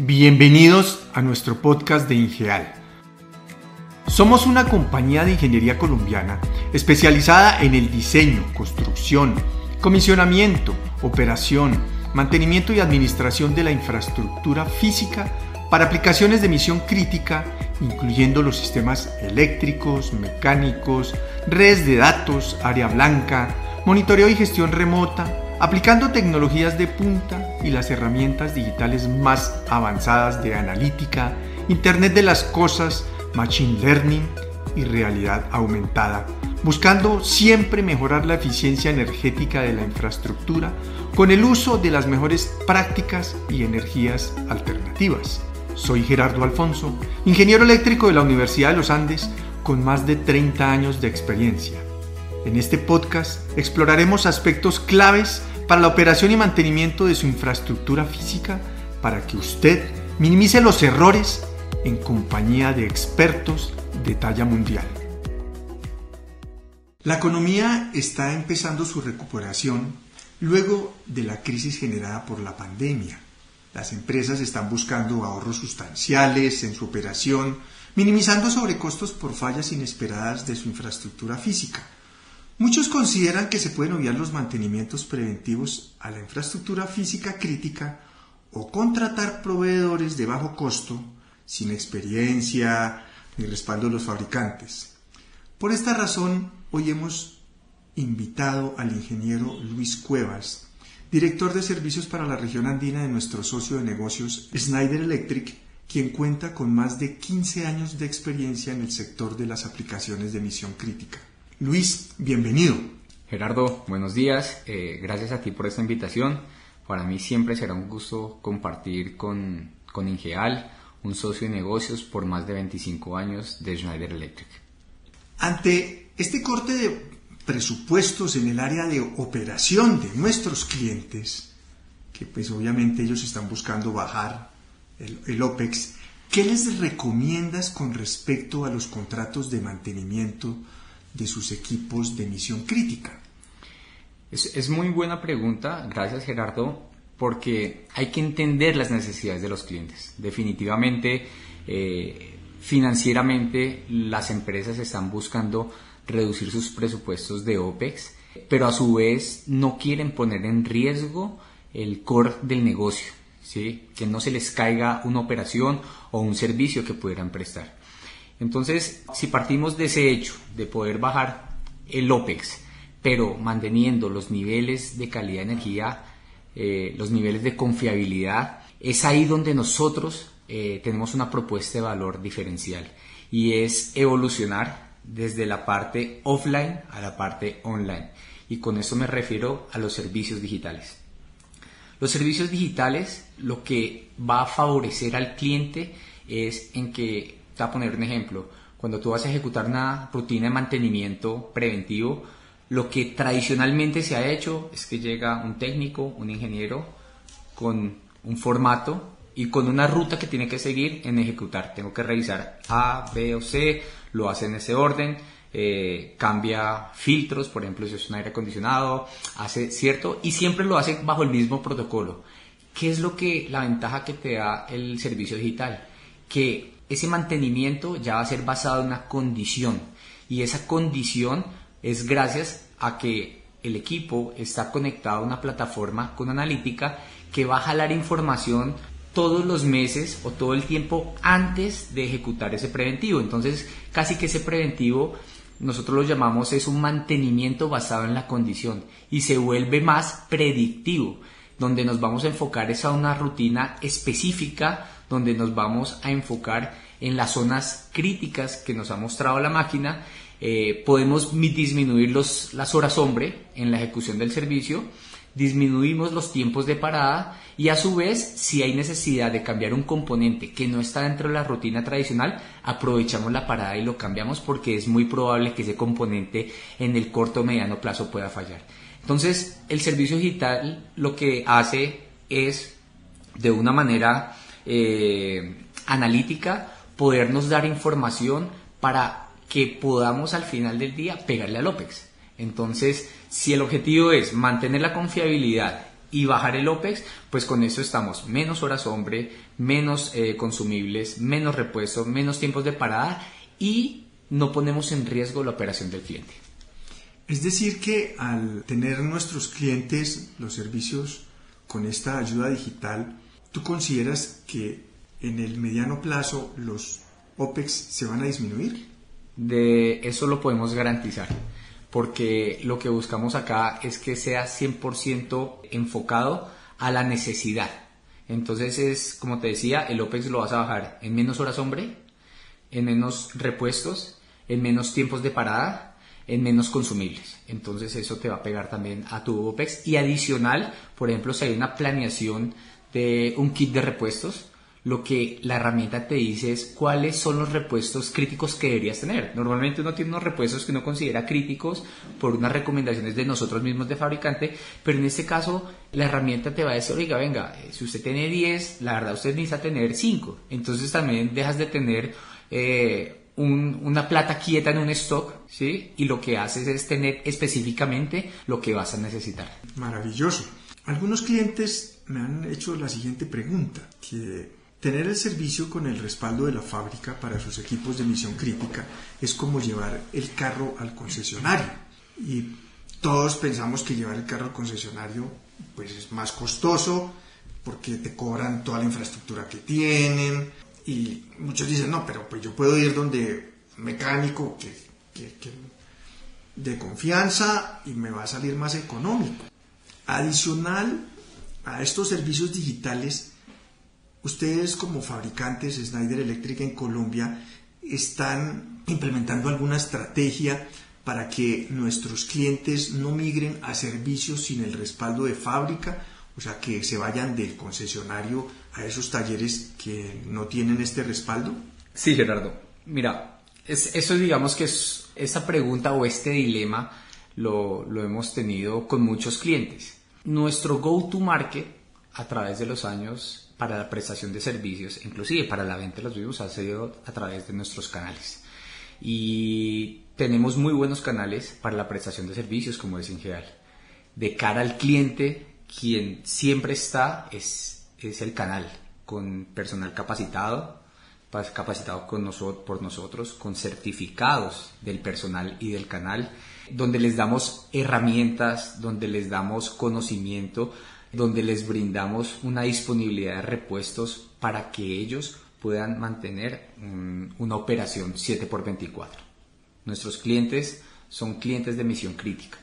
Bienvenidos a nuestro podcast de Ingeal. Somos una compañía de ingeniería colombiana especializada en el diseño, construcción, comisionamiento, operación, mantenimiento y administración de la infraestructura física para aplicaciones de misión crítica, incluyendo los sistemas eléctricos, mecánicos, redes de datos, área blanca, monitoreo y gestión remota, aplicando tecnologías de punta y las herramientas digitales más avanzadas de analítica, Internet de las Cosas, Machine Learning y realidad aumentada, buscando siempre mejorar la eficiencia energética de la infraestructura con el uso de las mejores prácticas y energías alternativas. Soy Gerardo Alfonso, ingeniero eléctrico de la Universidad de los Andes con más de 30 años de experiencia. En este podcast exploraremos aspectos claves para la operación y mantenimiento de su infraestructura física para que usted minimice los errores en compañía de expertos de talla mundial. La economía está empezando su recuperación luego de la crisis generada por la pandemia. Las empresas están buscando ahorros sustanciales en su operación, minimizando sobrecostos por fallas inesperadas de su infraestructura física. Muchos consideran que se pueden obviar los mantenimientos preventivos a la infraestructura física crítica o contratar proveedores de bajo costo, sin experiencia ni respaldo de los fabricantes. Por esta razón, hoy hemos invitado al ingeniero Luis Cuevas, director de servicios para la región andina de nuestro socio de negocios Snyder Electric, quien cuenta con más de 15 años de experiencia en el sector de las aplicaciones de misión crítica. Luis, bienvenido. Gerardo, buenos días. Eh, gracias a ti por esta invitación. Para mí siempre será un gusto compartir con, con Ingeal, un socio de negocios por más de 25 años de Schneider Electric. Ante este corte de presupuestos en el área de operación de nuestros clientes, que pues obviamente ellos están buscando bajar el, el OPEX, ¿qué les recomiendas con respecto a los contratos de mantenimiento de sus equipos de misión crítica? Es, muy buena pregunta, gracias Gerardo, porque hay que entender las necesidades de los clientes. Definitivamente, eh, financieramente, las empresas están buscando reducir sus presupuestos de OPEX, pero a su vez no quieren poner en riesgo el core del negocio, ¿sí? que no se les caiga una operación o un servicio que pudieran prestar. Entonces, si partimos de ese hecho, de poder bajar el OPEX, pero manteniendo los niveles de calidad de energía, eh, los niveles de confiabilidad, es ahí donde nosotros eh, tenemos una propuesta de valor diferencial y es evolucionar desde la parte offline a la parte online. Y con eso me refiero a los servicios digitales. Los servicios digitales lo que va a favorecer al cliente es en que te voy a poner un ejemplo. Cuando tú vas a ejecutar una rutina de mantenimiento preventivo, lo que tradicionalmente se ha hecho es que llega un técnico, un ingeniero, con un formato y con una ruta que tiene que seguir en ejecutar. Tengo que revisar A, B o C, lo hace en ese orden, eh, cambia filtros, por ejemplo, si es un aire acondicionado, hace cierto, y siempre lo hace bajo el mismo protocolo. ¿Qué es lo que la ventaja que te da el servicio digital? Que ese mantenimiento ya va a ser basado en una condición y esa condición es gracias a que el equipo está conectado a una plataforma con analítica que va a jalar información todos los meses o todo el tiempo antes de ejecutar ese preventivo. Entonces, casi que ese preventivo nosotros lo llamamos es un mantenimiento basado en la condición y se vuelve más predictivo, donde nos vamos a enfocar es a una rutina específica donde nos vamos a enfocar en las zonas críticas que nos ha mostrado la máquina. Eh, podemos disminuir los, las horas hombre en la ejecución del servicio, disminuimos los tiempos de parada y a su vez, si hay necesidad de cambiar un componente que no está dentro de la rutina tradicional, aprovechamos la parada y lo cambiamos porque es muy probable que ese componente en el corto o mediano plazo pueda fallar. Entonces, el servicio digital lo que hace es, de una manera eh, analítica, podernos dar información para que podamos al final del día pegarle al OPEX. Entonces, si el objetivo es mantener la confiabilidad y bajar el OPEX, pues con eso estamos menos horas hombre, menos eh, consumibles, menos repuesto, menos tiempos de parada y no ponemos en riesgo la operación del cliente. Es decir, que al tener nuestros clientes los servicios con esta ayuda digital, ¿tú consideras que en el mediano plazo los OPEX se van a disminuir? De eso lo podemos garantizar, porque lo que buscamos acá es que sea 100% enfocado a la necesidad. Entonces es, como te decía, el OPEX lo vas a bajar en menos horas hombre, en menos repuestos, en menos tiempos de parada, en menos consumibles. Entonces eso te va a pegar también a tu OPEX. Y adicional, por ejemplo, si hay una planeación de un kit de repuestos, lo que la herramienta te dice es cuáles son los repuestos críticos que deberías tener. Normalmente uno tiene unos repuestos que uno considera críticos por unas recomendaciones de nosotros mismos de fabricante, pero en este caso la herramienta te va a decir, oiga, venga, eh, si usted tiene 10, la verdad usted necesita tener 5. Entonces también dejas de tener eh, una plata quieta en un stock, ¿sí? Y lo que haces es tener específicamente lo que vas a necesitar. Maravilloso. Algunos clientes me han hecho la siguiente pregunta, que Tener el servicio con el respaldo de la fábrica para sus equipos de misión crítica es como llevar el carro al concesionario. Y todos pensamos que llevar el carro al concesionario pues es más costoso porque te cobran toda la infraestructura que tienen y muchos dicen, no, pero pues yo puedo ir donde mecánico que, de confianza y me va a salir más económico. Adicional a estos servicios digitales, Ustedes como fabricantes Snyder Electric en Colombia están implementando alguna estrategia para que nuestros clientes no migren a servicios sin el respaldo de fábrica, o sea, que se vayan del concesionario a esos talleres que no tienen este respaldo? Sí, Gerardo. Mira, eso digamos que es, esa pregunta o este dilema lo, lo hemos tenido con muchos clientes. Nuestro go-to-market a través de los años para la prestación de servicios, inclusive para la venta de los mismos, ha sido a través de nuestros canales. Y tenemos muy buenos canales para la prestación de servicios, como es en general. De cara al cliente, quien siempre está es, es el canal, con personal capacitado, capacitado con nosotros, por nosotros, con certificados del personal y del canal, donde les damos herramientas, donde les damos conocimiento donde les brindamos una disponibilidad de repuestos para que ellos puedan mantener una operación 7x24. Nuestros clientes son clientes de misión crítica.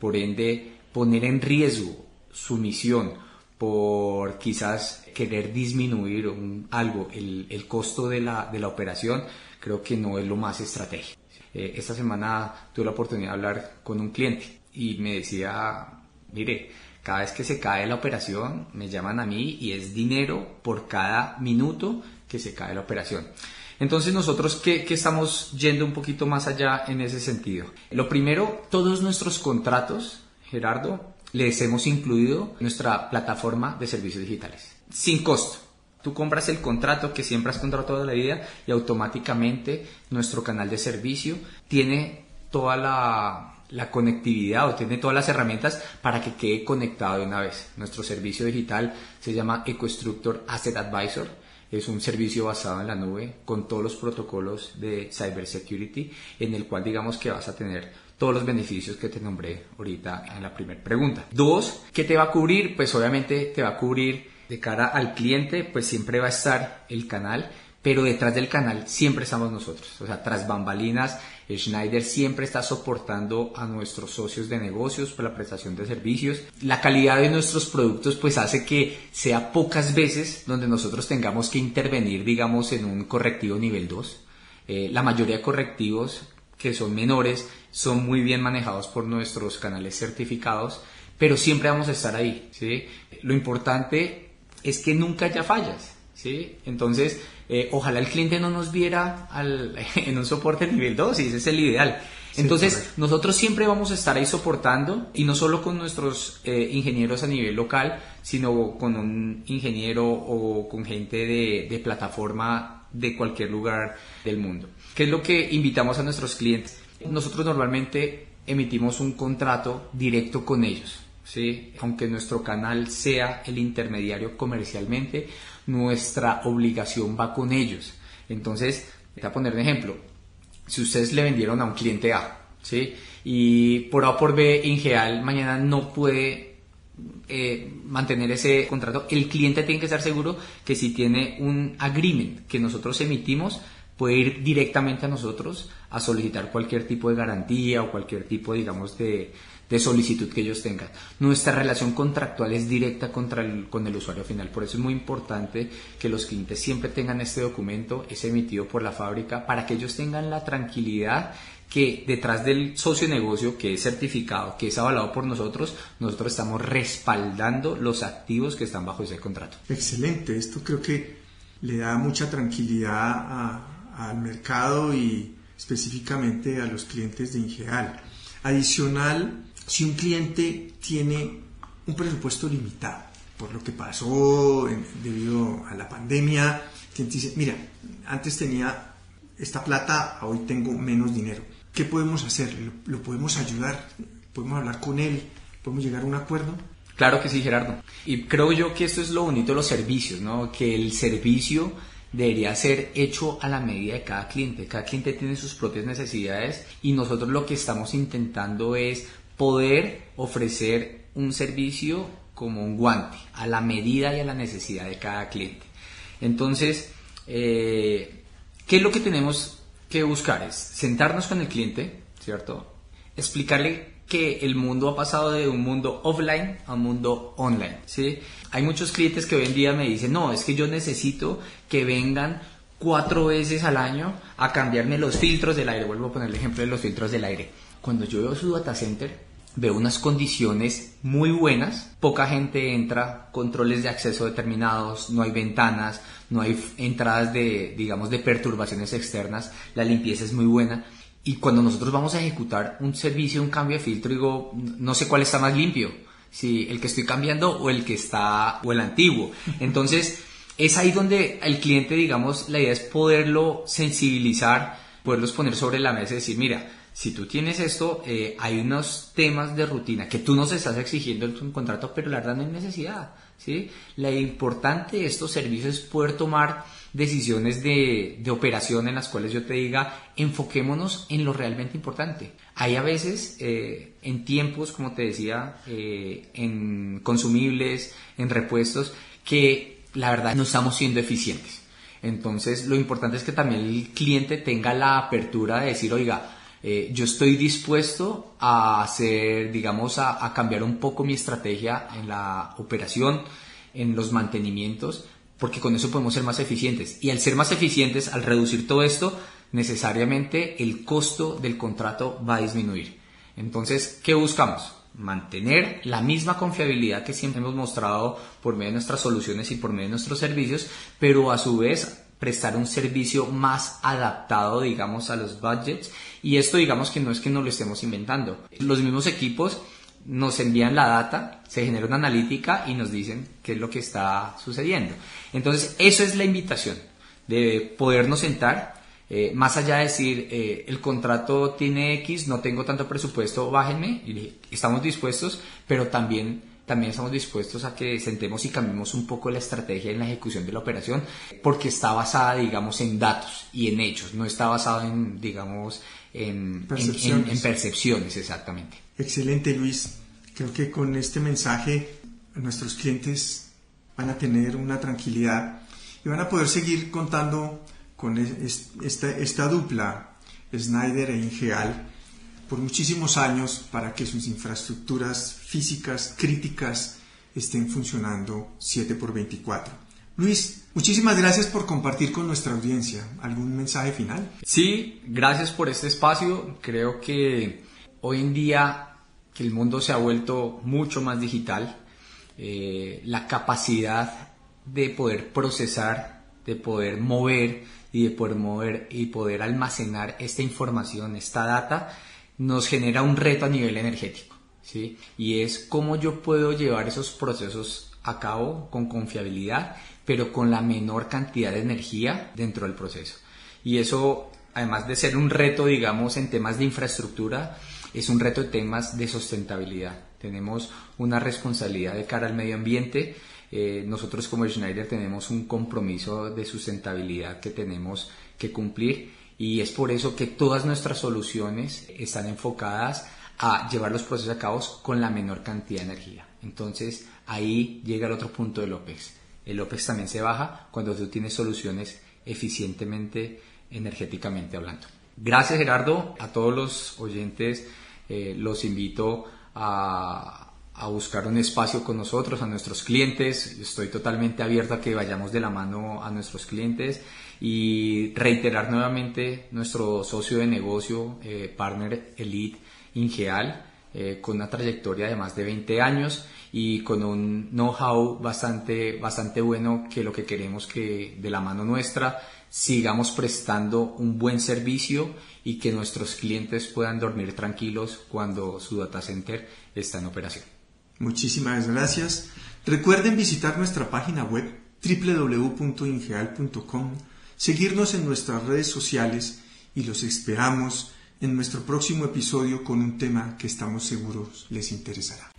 Por ende, poner en riesgo su misión por quizás querer disminuir algo el, costo de la, de la, operación, creo que no es lo más estratégico. Eh, esta semana tuve la oportunidad de hablar con un cliente y me decía, mire, cada vez que se cae la operación, me llaman a mí y es dinero por cada minuto que se cae la operación. Entonces nosotros, ¿qué, estamos yendo un poquito más allá en ese sentido? Lo primero, todos nuestros contratos, Gerardo, les hemos incluido nuestra plataforma de servicios digitales, sin costo. Tú compras el contrato que siempre has comprado toda la vida y automáticamente nuestro canal de servicio tiene toda la la conectividad o tiene todas las herramientas para que quede conectado de una vez. Nuestro servicio digital se llama EcoStructor Asset Advisor. Es un servicio basado en la nube con todos los protocolos de cybersecurity en el cual digamos que vas a tener todos los beneficios que te nombré ahorita en la primera pregunta. Dos, ¿qué te va a cubrir? Pues obviamente te va a cubrir de cara al cliente, pues siempre va a estar el canal, pero detrás del canal siempre estamos nosotros. O sea, tras bambalinas Schneider siempre está soportando a nuestros socios de negocios por la prestación de servicios. La calidad de nuestros productos pues hace que sea pocas veces donde nosotros tengamos que intervenir digamos en un correctivo nivel 2. Eh, la mayoría de correctivos que son menores son muy bien manejados por nuestros canales certificados, pero siempre vamos a estar ahí. ¿sí? Lo importante es que nunca haya fallas. ¿sí? Entonces, eh, ojalá el cliente no nos viera en un soporte nivel 2 y ese es el ideal. Entonces, nosotros siempre vamos a estar ahí soportando y no solo con nuestros eh, ingenieros a nivel local, sino con un ingeniero o con gente de, de plataforma de cualquier lugar del mundo. ¿Qué es lo que invitamos a nuestros clientes? Nosotros normalmente emitimos un contrato directo con ellos. ¿sí? aunque nuestro canal sea el intermediario comercialmente, nuestra obligación va con ellos. Entonces, voy a poner un ejemplo. Si ustedes le vendieron a un cliente A, ¿sí? y por A por B, Ingeal mañana no puede eh, mantener ese contrato, el cliente tiene que estar seguro que si tiene un agreement que nosotros emitimos, puede ir directamente a nosotros a solicitar cualquier tipo de garantía o cualquier tipo, digamos, de, de solicitud que ellos tengan. Nuestra relación contractual es directa contra el, con el usuario final. Por eso es muy importante que los clientes siempre tengan este documento, es emitido por la fábrica, para que ellos tengan la tranquilidad que detrás del socio negocio que es certificado, que es avalado por nosotros, nosotros estamos respaldando los activos que están bajo ese contrato. Excelente, esto creo que le da mucha tranquilidad al mercado y específicamente a los clientes de Ingeal. Adicional, si un cliente tiene un presupuesto limitado por lo que pasó debido a la pandemia, cliente dice, mira, antes tenía esta plata, hoy tengo menos dinero. ¿Qué podemos hacer? ¿Lo, podemos ayudar? ¿Podemos hablar con él? ¿Podemos llegar a un acuerdo? Claro que sí, Gerardo. Y creo yo que esto es lo bonito de los servicios, ¿no? Que el servicio debería ser hecho a la medida de cada cliente. Cada cliente tiene sus propias necesidades y nosotros lo que estamos intentando es poder ofrecer un servicio como un guante, a la medida y a la necesidad de cada cliente. Entonces, eh, ¿qué es lo que tenemos que buscar? Es sentarnos con el cliente, ¿cierto? Explicarle que el mundo ha pasado de un mundo offline a un mundo online, ¿sí? Hay muchos clientes que hoy en día me dicen, no, es que yo necesito que vengan cuatro veces al año a cambiarme los filtros del aire. Vuelvo a poner el ejemplo de los filtros del aire. Cuando yo veo su data center, veo unas condiciones muy buenas, poca gente entra, controles de acceso determinados, no hay ventanas, no hay entradas de, digamos, de perturbaciones externas, la limpieza es muy buena. Y cuando nosotros vamos a ejecutar un servicio, un cambio de filtro, digo, no sé cuál está más limpio, si el que estoy cambiando o el que está, o el antiguo. Entonces, es ahí donde el cliente, digamos, la idea es poderlo sensibilizar, poderlos poner sobre la mesa y decir, mira, si tú tienes esto, eh, hay unos temas de rutina que tú nos estás exigiendo en tu contrato, pero la verdad no hay necesidad. ¿Sí? La importante de estos servicios es poder tomar decisiones de, operación en las cuales yo te diga, enfoquémonos en lo realmente importante. Hay a veces, eh, en tiempos, como te decía, eh, en consumibles, en repuestos, que la verdad no estamos siendo eficientes. Entonces, lo importante es que también el cliente tenga la apertura de decir, oiga, eh, yo estoy dispuesto a hacer, digamos, a, cambiar un poco mi estrategia en la operación, en los mantenimientos, porque con eso podemos ser más eficientes. Y al ser más eficientes, al reducir todo esto, necesariamente el costo del contrato va a disminuir. Entonces, ¿qué buscamos? Mantener la misma confiabilidad que siempre hemos mostrado por medio de nuestras soluciones y por medio de nuestros servicios, pero a su vez prestar un servicio más adaptado, digamos, a los budgets. Y esto, digamos, que no es que no lo estemos inventando. Los mismos equipos nos envían la data, se genera una analítica y nos dicen qué es lo que está sucediendo. Entonces, eso es la invitación, de podernos sentar, eh, más allá de decir, eh, el contrato tiene X, no tengo tanto presupuesto, bájenme, y estamos dispuestos, pero también también estamos dispuestos a que sentemos y cambiemos un poco la estrategia en la ejecución de la operación, porque está basada, digamos, en datos y en hechos, no está basada en, digamos, en percepciones. exactamente. Excelente, Luis. Creo que con este mensaje nuestros clientes van a tener una tranquilidad y van a poder seguir contando con esta, esta dupla, Snyder e Ingeal, por muchísimos años para que sus infraestructuras físicas críticas estén funcionando 7 por 24. Luis, muchísimas gracias por compartir con nuestra audiencia. ¿Algún mensaje final? Sí, gracias por este espacio. Creo que hoy en día que el mundo se ha vuelto mucho más digital, eh, la capacidad de poder procesar, de poder mover y de poder mover y poder almacenar esta información, esta data, nos genera un reto a nivel energético, ¿sí? Y es cómo yo puedo llevar esos procesos a cabo con confiabilidad, pero con la menor cantidad de energía dentro del proceso. Y eso, además de ser un reto, digamos, en temas de infraestructura, es un reto en temas de sustentabilidad. Tenemos una responsabilidad de cara al medio ambiente. Eh, nosotros como Schneider tenemos un compromiso de sustentabilidad que tenemos que cumplir y es por eso que todas nuestras soluciones están enfocadas a llevar los procesos a cabo con la menor cantidad de energía. Entonces ahí llega el otro punto del OPEX. El OPEX también se baja cuando tú tienes soluciones eficientemente energéticamente hablando. Gracias Gerardo, a todos los oyentes eh, los invito a, buscar un espacio con nosotros, a nuestros clientes. Estoy totalmente abierto a que vayamos de la mano a nuestros clientes y reiterar nuevamente nuestro socio de negocio, eh, partner Elite Ingeal, eh, con una trayectoria de más de 20 años y con un know-how bastante, bastante bueno que lo que queremos que de la mano nuestra sigamos prestando un buen servicio y que nuestros clientes puedan dormir tranquilos cuando su data center está en operación. Muchísimas gracias. Recuerden visitar nuestra página web www.ingeal.com, seguirnos en nuestras redes sociales y los esperamos en nuestro próximo episodio con un tema que estamos seguros les interesará.